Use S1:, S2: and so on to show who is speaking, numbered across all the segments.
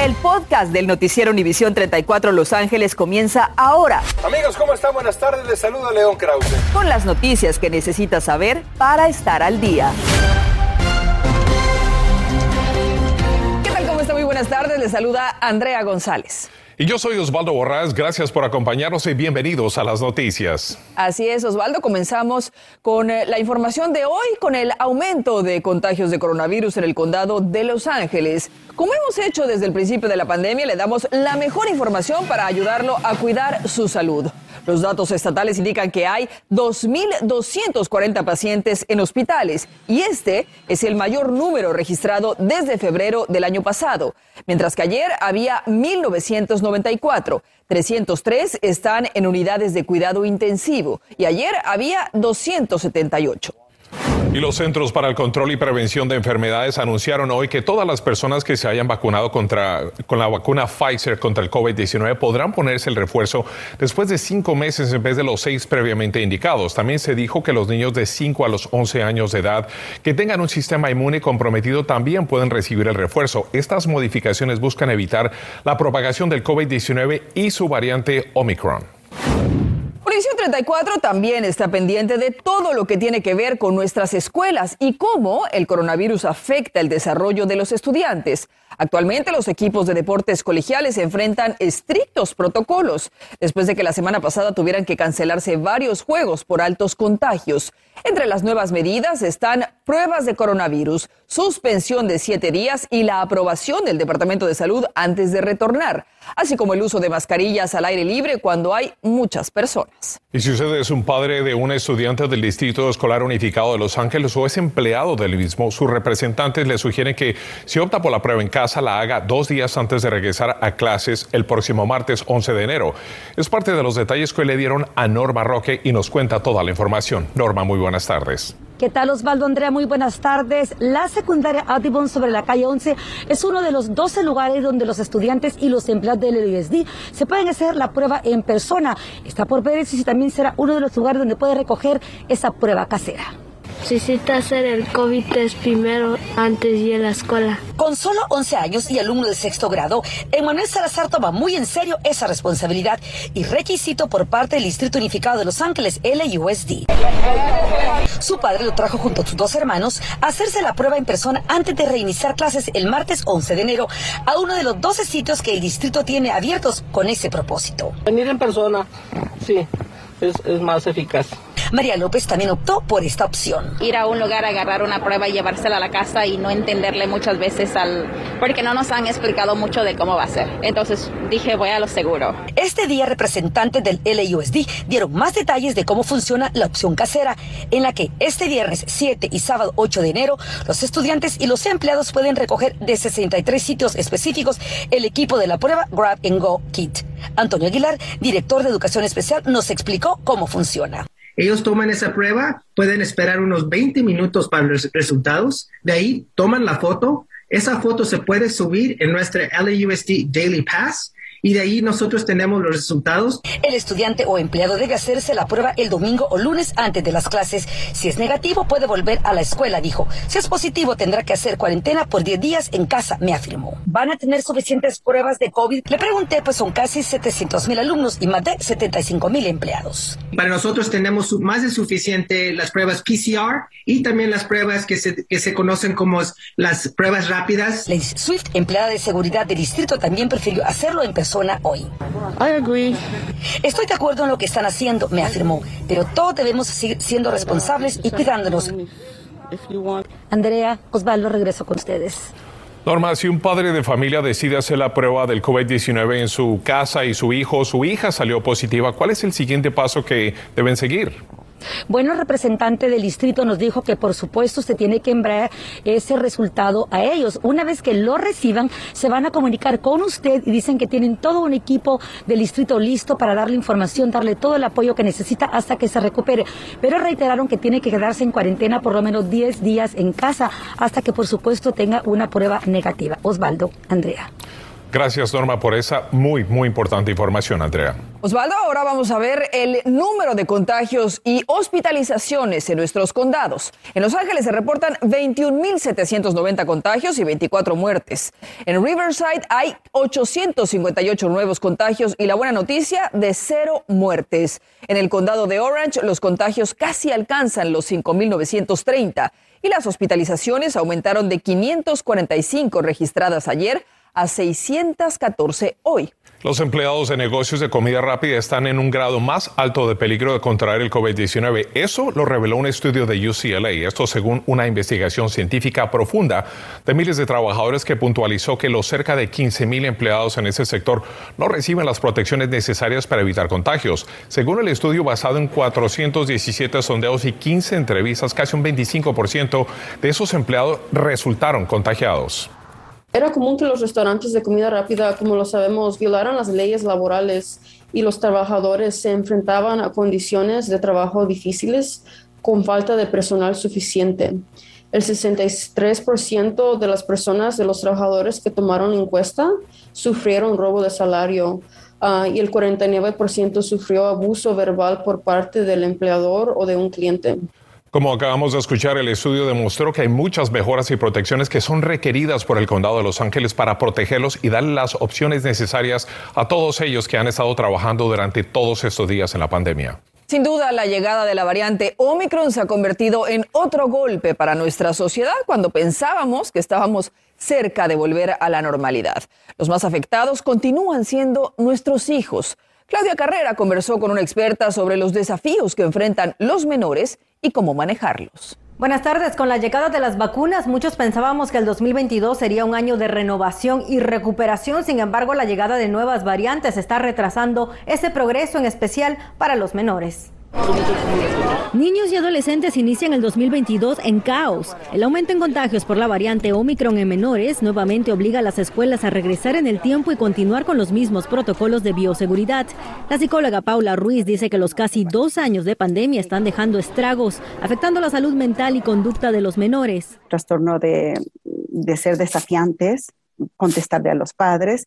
S1: El podcast del noticiero Univisión 34 Los Ángeles comienza ahora.
S2: Amigos, ¿cómo están? Buenas tardes. Les saluda León Krause.
S1: Con las noticias que necesitas saber para estar al día. ¿Qué tal? ¿Cómo está? Muy buenas tardes. Les saluda Andrea González.
S3: Y yo soy Osvaldo Borrás, gracias por acompañarnos y bienvenidos a las noticias.
S1: Así es, Osvaldo, comenzamos con eh, la información de hoy, con el aumento de contagios de coronavirus en el condado de Los Ángeles. Como hemos hecho desde el principio de la pandemia, le damos la mejor información para ayudarlo a cuidar su salud. Los datos estatales indican que hay 2.240 pacientes en hospitales y este es el mayor número registrado desde febrero del año pasado, mientras que ayer había 1.994. 303 están en unidades de cuidado intensivo y ayer había 278.
S3: Y los Centros para el Control y Prevención de Enfermedades anunciaron hoy que todas las personas que se hayan vacunado contra, con la vacuna Pfizer contra el COVID-19 podrán ponerse el refuerzo después de cinco meses en vez de los seis previamente indicados. También se dijo que los niños de 5 a los 11 años de edad que tengan un sistema inmune comprometido también pueden recibir el refuerzo. Estas modificaciones buscan evitar la propagación del COVID-19 y su variante Omicron.
S1: Univisión 34 también está pendiente de todo lo que tiene que ver con nuestras escuelas y cómo el coronavirus afecta el desarrollo de los estudiantes. Actualmente los equipos de deportes colegiales enfrentan estrictos protocolos después de que la semana pasada tuvieran que cancelarse varios juegos por altos contagios. Entre las nuevas medidas están pruebas de coronavirus, suspensión de siete días y la aprobación del Departamento de Salud antes de retornar, así como el uso de mascarillas al aire libre cuando hay muchas personas.
S3: Y si usted es un padre de un estudiante del Distrito Escolar Unificado de Los Ángeles o es empleado del mismo, sus representantes le sugieren que si opta por la prueba en casa la haga dos días antes de regresar a clases el próximo martes 11 de enero. Es parte de los detalles que le dieron a Norma Roque y nos cuenta toda la información. Norma, muy buena buenas tardes.
S4: ¿Qué tal Osvaldo Andrea? Muy buenas tardes. La secundaria Audubon sobre la calle 11 es uno de los 12 lugares donde los estudiantes y los empleados del LUSD se pueden hacer la prueba en persona. Está por ver si también será uno de los lugares donde puede recoger esa prueba casera.
S5: Necesita hacer el COVID test primero antes de ir a la escuela.
S6: Con solo 11 años y alumno de sexto grado, Emanuel Salazar toma muy en serio esa responsabilidad y requisito por parte del Distrito Unificado de Los Ángeles, LUSD. Su padre lo trajo junto a sus dos hermanos a hacerse la prueba en persona antes de reiniciar clases el martes 11 de enero a uno de los 12 sitios que el distrito tiene abiertos con ese propósito.
S7: Venir en persona, sí, es, es más eficaz.
S6: María López también optó por esta opción.
S8: Ir a un lugar, agarrar una prueba y llevársela a la casa y no entenderle muchas veces al... porque no nos han explicado mucho de cómo va a ser. Entonces dije, voy a lo seguro.
S6: Este día representantes del LUSD dieron más detalles de cómo funciona la opción casera, en la que este viernes 7 y sábado 8 de enero los estudiantes y los empleados pueden recoger de 63 sitios específicos el equipo de la prueba Grab and Go Kit. Antonio Aguilar, director de Educación Especial, nos explicó cómo funciona.
S9: Ellos toman esa prueba, pueden esperar unos 20 minutos para los resultados, de ahí toman la foto, esa foto se puede subir en nuestra LAUSD Daily Pass y de ahí nosotros tenemos los resultados.
S6: El estudiante o empleado debe hacerse la prueba el domingo o lunes antes de las clases. Si es negativo, puede volver a la escuela, dijo. Si es positivo, tendrá que hacer cuarentena por 10 días en casa, me afirmó. ¿Van a tener suficientes pruebas de COVID? Le pregunté, pues son casi 700 mil alumnos y más de 75 mil empleados.
S9: Para nosotros tenemos más de suficiente las pruebas PCR y también las pruebas que se, que se conocen como las pruebas rápidas.
S6: Lady Swift, empleada de seguridad del distrito, también prefirió hacerlo en persona hoy.
S7: I agree.
S6: Estoy de acuerdo en lo que están haciendo, me afirmó, pero todos debemos seguir siendo responsables y cuidándonos.
S4: Andrea, Osvaldo, regreso con ustedes.
S3: Norma, si un padre de familia decide hacer la prueba del COVID-19 en su casa y su hijo o su hija salió positiva, ¿cuál es el siguiente paso que deben seguir?
S4: Bueno, el representante del distrito nos dijo que por supuesto se tiene que enviar ese resultado a ellos. Una vez que lo reciban, se van a comunicar con usted y dicen que tienen todo un equipo del distrito listo para darle información, darle todo el apoyo que necesita hasta que se recupere. Pero reiteraron que tiene que quedarse en cuarentena por lo menos 10 días en casa hasta que por supuesto tenga una prueba negativa. Osvaldo, Andrea.
S3: Gracias, Norma, por esa muy, muy importante información, Andrea.
S1: Osvaldo, ahora vamos a ver el número de contagios y hospitalizaciones en nuestros condados. En Los Ángeles se reportan 21.790 contagios y 24 muertes. En Riverside hay 858 nuevos contagios y la buena noticia de cero muertes. En el condado de Orange los contagios casi alcanzan los 5.930 y las hospitalizaciones aumentaron de 545 registradas ayer a 614 hoy.
S3: Los empleados de negocios de comida rápida están en un grado más alto de peligro de contraer el COVID-19. Eso lo reveló un estudio de UCLA, esto según una investigación científica profunda de miles de trabajadores que puntualizó que los cerca de 15 mil empleados en ese sector no reciben las protecciones necesarias para evitar contagios. Según el estudio basado en 417 sondeos y 15 entrevistas, casi un 25% de esos empleados resultaron contagiados.
S10: Era común que los restaurantes de comida rápida, como lo sabemos, violaran las leyes laborales y los trabajadores se enfrentaban a condiciones de trabajo difíciles con falta de personal suficiente. El 63% de las personas, de los trabajadores que tomaron encuesta, sufrieron robo de salario ah, y el 49% sufrió abuso verbal por parte del empleador o de un cliente.
S3: Como acabamos de escuchar, el estudio demostró que hay muchas mejoras y protecciones que son requeridas por el condado de Los Ángeles para protegerlos y darle las opciones necesarias a todos ellos que han estado trabajando durante todos estos días en la pandemia.
S1: Sin duda, la llegada de la variante Omicron se ha convertido en otro golpe para nuestra sociedad cuando pensábamos que estábamos cerca de volver a la normalidad. Los más afectados continúan siendo nuestros hijos. Claudia Carrera conversó con una experta sobre los desafíos que enfrentan los menores y cómo manejarlos.
S11: Buenas tardes. Con la llegada de las vacunas, muchos pensábamos que el 2022 sería un año de renovación y recuperación. Sin embargo, la llegada de nuevas variantes está retrasando ese progreso, en especial para los menores. Niños y adolescentes inician el 2022 en caos. El aumento en contagios por la variante Omicron en menores nuevamente obliga a las escuelas a regresar en el tiempo y continuar con los mismos protocolos de bioseguridad. La psicóloga Paula Ruiz dice que los casi dos años de pandemia están dejando estragos, afectando la salud mental y conducta de los menores.
S12: Trastorno de, de ser desafiantes, contestarle a los padres,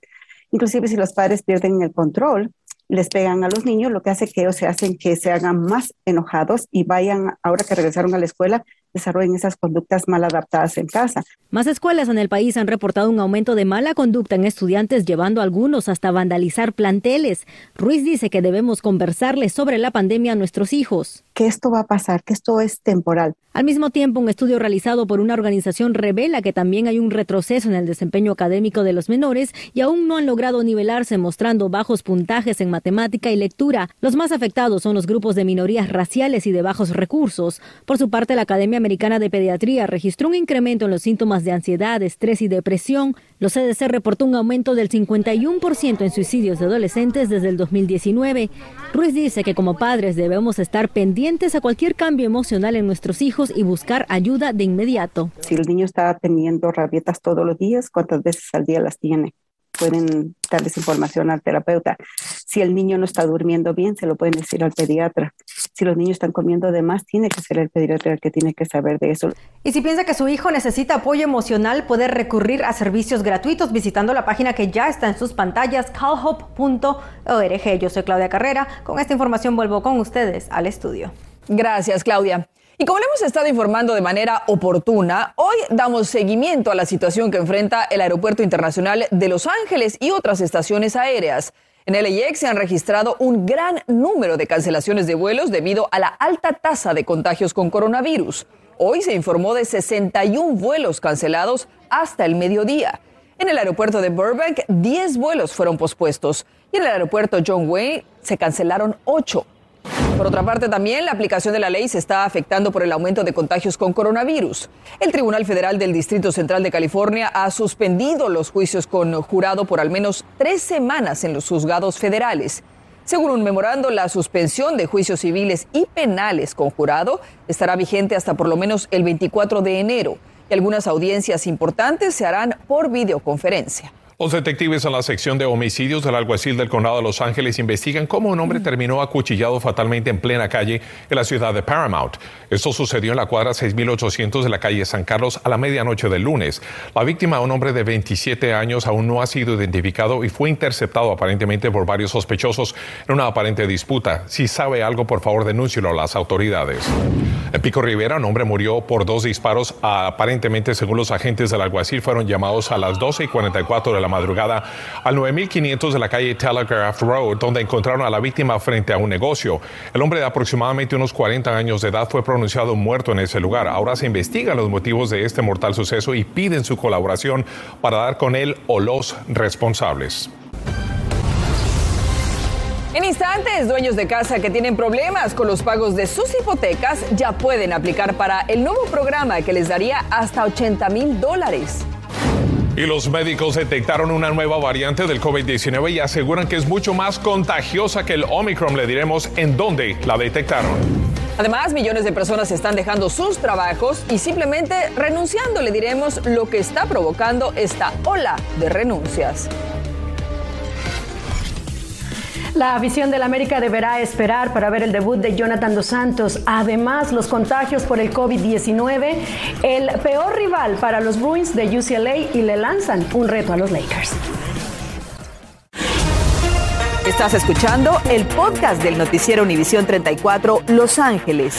S12: inclusive si los padres pierden el control, les pegan a los niños, lo que hace que ellos se hacen que se hagan más enojados y vayan, ahora que regresaron a la escuela, desarrollen esas conductas mal adaptadas en casa.
S11: Más escuelas en el país han reportado un aumento de mala conducta en estudiantes, llevando a algunos hasta vandalizar planteles. Ruiz dice que debemos conversarles sobre la pandemia a nuestros hijos.
S12: Que esto va a pasar, que esto es temporal.
S11: Al mismo tiempo, un estudio realizado por una organización revela que también hay un retroceso en el desempeño académico de los menores y aún no han logrado nivelarse mostrando bajos puntajes en matemática y lectura. Los más afectados son los grupos de minorías raciales y de bajos recursos. Por su parte, la Academia Americana de Pediatría registró un incremento en los síntomas de ansiedad, estrés y depresión. Los CDC reportó un aumento del 51% en suicidios de adolescentes desde el 2019. Ruiz dice que como padres debemos estar pendientes a cualquier cambio emocional en nuestros hijos y buscar ayuda de inmediato.
S12: Si el niño está teniendo rabietas todos los días, ¿cuántas veces al día las tiene? pueden darles información al terapeuta. Si el niño no está durmiendo bien, se lo pueden decir al pediatra. Si los niños están comiendo de más, tiene que ser el pediatra el que tiene que saber de eso.
S11: Y si piensa que su hijo necesita apoyo emocional, puede recurrir a servicios gratuitos visitando la página que ya está en sus pantallas, calhope.org. Yo soy Claudia Carrera. Con esta información vuelvo con ustedes al estudio.
S1: Gracias, Claudia. Y como le hemos estado informando de manera oportuna, hoy damos seguimiento a la situación que enfrenta el Aeropuerto Internacional de Los Ángeles y otras estaciones aéreas. En LAX se han registrado un gran número de cancelaciones de vuelos debido a la alta tasa de contagios con coronavirus. Hoy se informó de 61 vuelos cancelados hasta el mediodía. En el aeropuerto de Burbank, 10 vuelos fueron pospuestos y en el aeropuerto John Wayne se cancelaron 8. Por otra parte, también la aplicación de la ley se está afectando por el aumento de contagios con coronavirus. El Tribunal Federal del Distrito Central de California ha suspendido los juicios con jurado por al menos tres semanas en los juzgados federales. Según un memorando, la suspensión de juicios civiles y penales con jurado estará vigente hasta por lo menos el 24 de enero y algunas audiencias importantes se harán por videoconferencia.
S3: Los detectives en la sección de homicidios del alguacil del condado de Los Ángeles investigan cómo un hombre terminó acuchillado fatalmente en plena calle en la ciudad de Paramount. Esto sucedió en la cuadra 6800 de la calle San Carlos a la medianoche del lunes. La víctima, un hombre de 27 años, aún no ha sido identificado y fue interceptado aparentemente por varios sospechosos en una aparente disputa. Si sabe algo, por favor, denúncielo a las autoridades. En Pico Rivera, un hombre murió por dos disparos. Aparentemente, según los agentes del alguacil, fueron llamados a las 12 y 44 de la madrugada al 9500 de la calle Telegraph Road, donde encontraron a la víctima frente a un negocio. El hombre de aproximadamente unos 40 años de edad fue pronunciado muerto en ese lugar. Ahora se investigan los motivos de este mortal suceso y piden su colaboración para dar con él o los responsables.
S1: En instantes, dueños de casa que tienen problemas con los pagos de sus hipotecas ya pueden aplicar para el nuevo programa que les daría hasta 80 mil dólares.
S3: Y los médicos detectaron una nueva variante del COVID-19 y aseguran que es mucho más contagiosa que el Omicron. Le diremos en dónde la detectaron.
S1: Además, millones de personas están dejando sus trabajos y simplemente renunciando. Le diremos lo que está provocando esta ola de renuncias.
S13: La afición del América deberá esperar para ver el debut de Jonathan Dos Santos. Además, los contagios por el COVID-19, el peor rival para los Bruins de UCLA y le lanzan un reto a los Lakers.
S1: Estás escuchando el podcast del noticiero Univisión 34 Los Ángeles.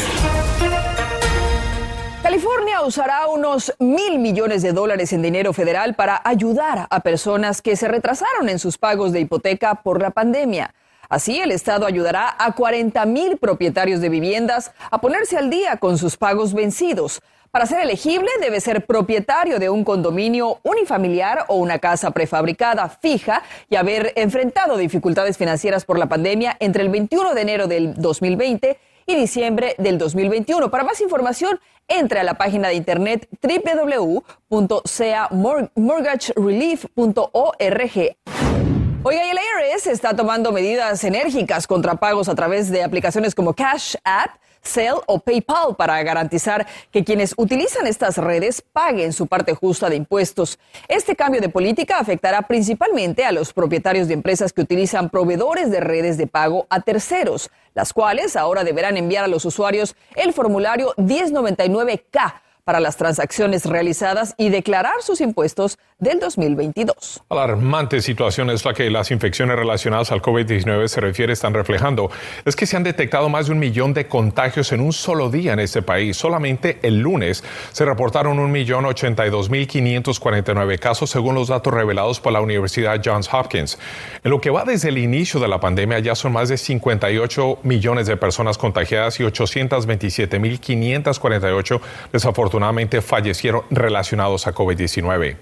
S1: California usará unos mil millones de dólares en dinero federal para ayudar a personas que se retrasaron en sus pagos de hipoteca por la pandemia. Así, el Estado ayudará a 40 mil propietarios de viviendas a ponerse al día con sus pagos vencidos. Para ser elegible, debe ser propietario de un condominio unifamiliar o una casa prefabricada fija y haber enfrentado dificultades financieras por la pandemia entre el 21 de enero del 2020 y diciembre del 2021. Para más información, entre a la página de internet www.seamortgagerelief.org. Oiga, el IRS está tomando medidas enérgicas contra pagos a través de aplicaciones como Cash App, Zelle o PayPal para garantizar que quienes utilizan estas redes paguen su parte justa de impuestos. Este cambio de política afectará principalmente a los propietarios de empresas que utilizan proveedores de redes de pago a terceros, las cuales ahora deberán enviar a los usuarios el formulario 1099K para las transacciones realizadas y declarar sus impuestos del 2022.
S3: Alarmante situación es la que las infecciones relacionadas al COVID-19 se refiere están reflejando. Es que se han detectado más de un millón de contagios en un solo día en este país. Solamente el lunes se reportaron un millón ochenta y dos mil quinientos cuarenta y nueve casos según los datos revelados por la Universidad Johns Hopkins. En lo que va desde el inicio de la pandemia ya son más de 58 millones de personas contagiadas y 827 mil 548 desafortunadamente afortunadamente fallecieron relacionados a COVID-19.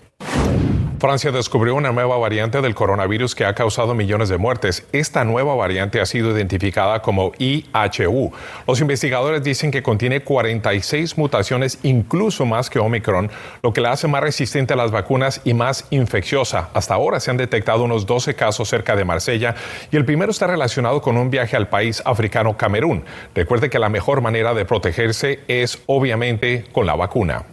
S3: Francia descubrió una nueva variante del coronavirus que ha causado millones de muertes. Esta nueva variante ha sido identificada como IHU. Los investigadores dicen que contiene 46 mutaciones, incluso más que Omicron, lo que la hace más resistente a las vacunas y más infecciosa. Hasta ahora se han detectado unos 12 casos cerca de Marsella y el primero está relacionado con un viaje al país africano Camerún. Recuerde que la mejor manera de protegerse es obviamente con la vacuna.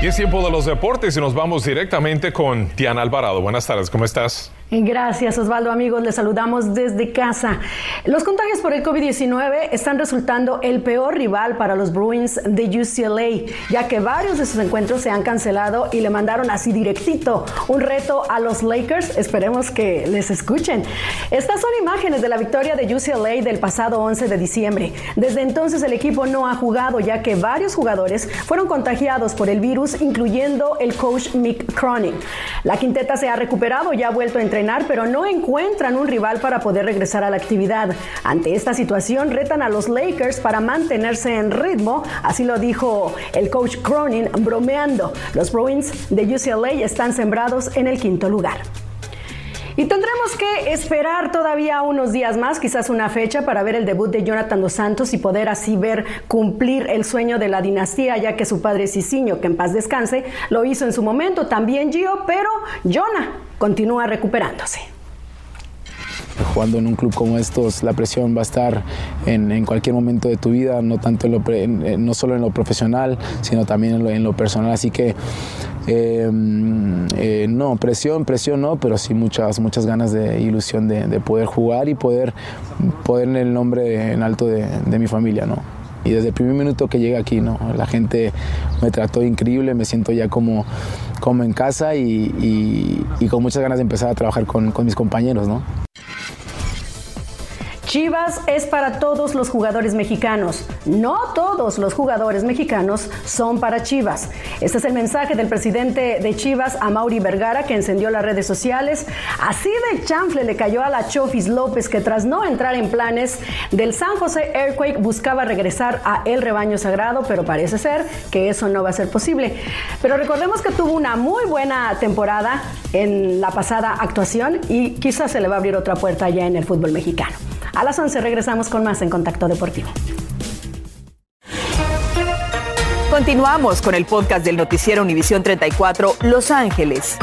S3: Y es tiempo de los deportes y nos vamos directamente con Diana Alvarado. Buenas tardes, ¿cómo estás?
S13: Gracias Osvaldo, amigos, les saludamos desde casa. Los contagios por el COVID-19 están resultando el peor rival para los Bruins de UCLA, ya que varios de sus encuentros se han cancelado y le mandaron así directito un reto a los Lakers. Esperemos que les escuchen. Estas son imágenes de la victoria de UCLA del pasado 11 de diciembre. Desde entonces el equipo no ha jugado, ya que varios jugadores fueron contagiados por el virus, incluyendo el coach Mick Cronin. La quinteta se ha recuperado y ha vuelto a pero no encuentran un rival para poder regresar a la actividad. Ante esta situación, retan a los Lakers para mantenerse en ritmo, así lo dijo el coach Cronin bromeando. Los Bruins de UCLA están sembrados en el quinto lugar. Y tendremos que esperar todavía unos días más, quizás una fecha, para ver el debut de Jonathan Dos Santos y poder así ver cumplir el sueño de la dinastía, ya que su padre Cicinho, que en paz descanse, lo hizo en su momento, también Gio, pero Jonah continúa recuperándose.
S14: Jugando en un club como estos, la presión va a estar en, cualquier momento de tu vida, no, tanto no solo en lo profesional, sino también en lo, personal. Así que em, eh, no, presión, presión no, pero sí muchas, muchas ganas de ilusión de, poder jugar y poder poner el nombre en alto de, mi familia. ¿no? y desde el primer minuto que llegué aquí, ¿no? La gente me trató increíble, me siento ya como, como en casa y, con muchas ganas de empezar a trabajar con, con mis compañeros, ¿no?
S13: Chivas es para todos los jugadores mexicanos. No todos los jugadores mexicanos son para Chivas. Este es el mensaje del presidente de Chivas, a Mauri Vergara, que encendió las redes sociales. Así de chanfle le cayó a la Chofis López, que tras no entrar en planes del San José Earthquake buscaba regresar a el rebaño sagrado, pero parece ser que eso no va a ser posible. Pero recordemos que tuvo una muy buena temporada en la pasada actuación y quizás se le va a abrir otra puerta ya en el fútbol mexicano. A las 11 regresamos con más en Contacto Deportivo.
S1: Continuamos con el podcast del noticiero Univisión 34 Los Ángeles.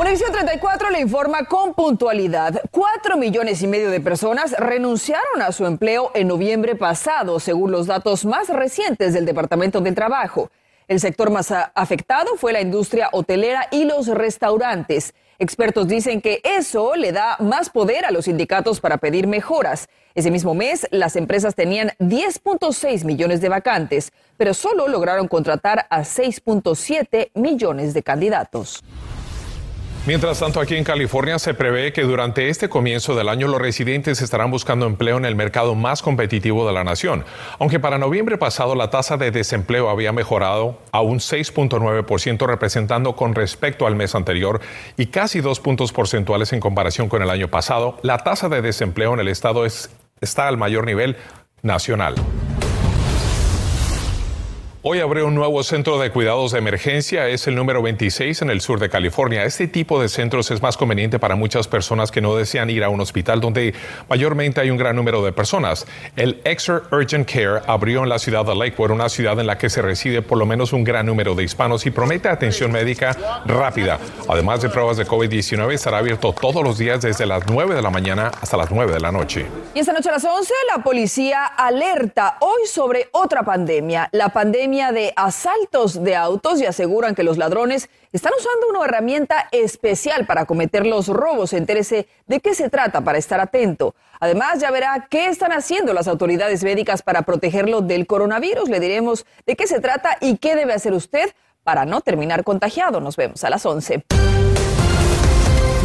S1: Univisión 34 le informa con puntualidad. Cuatro millones y medio de personas renunciaron a su empleo en noviembre pasado, según los datos más recientes del Departamento del Trabajo. El sector más afectado fue la industria hotelera y los restaurantes. Expertos dicen que eso le da más poder a los sindicatos para pedir mejoras. Ese mismo mes, las empresas tenían 10.6 millones de vacantes, pero solo lograron contratar a 6.7 millones de candidatos.
S3: Mientras tanto, aquí en California se prevé que durante este comienzo del año los residentes estarán buscando empleo en el mercado más competitivo de la nación. Aunque para noviembre pasado la tasa de desempleo había mejorado a un 6.9%, representando con respecto al mes anterior y casi dos puntos porcentuales en comparación con el año pasado, la tasa de desempleo en el estado está al mayor nivel nacional. Hoy abrió un nuevo centro de cuidados de emergencia, es el número 26 en el sur de California. Este tipo de centros es más conveniente para muchas personas que no desean ir a un hospital donde mayormente hay un gran número de personas. El Exer Urgent Care abrió en la ciudad de Lakewood, una ciudad en la que se reside por lo menos un gran número de hispanos y promete atención médica rápida. Además de pruebas de COVID-19, estará abierto todos los días desde las 9 de la mañana hasta las 9 de la noche.
S1: Y esta noche a las 11 la policía alerta hoy sobre otra pandemia, la pandemia de asaltos de autos y aseguran que los ladrones están usando una herramienta especial para cometer los robos. Entérese de qué se trata para estar atento. Además, ya verá qué están haciendo las autoridades médicas para protegerlo del coronavirus. Le diremos de qué se trata y qué debe hacer usted para no terminar contagiado. Nos vemos a las 11.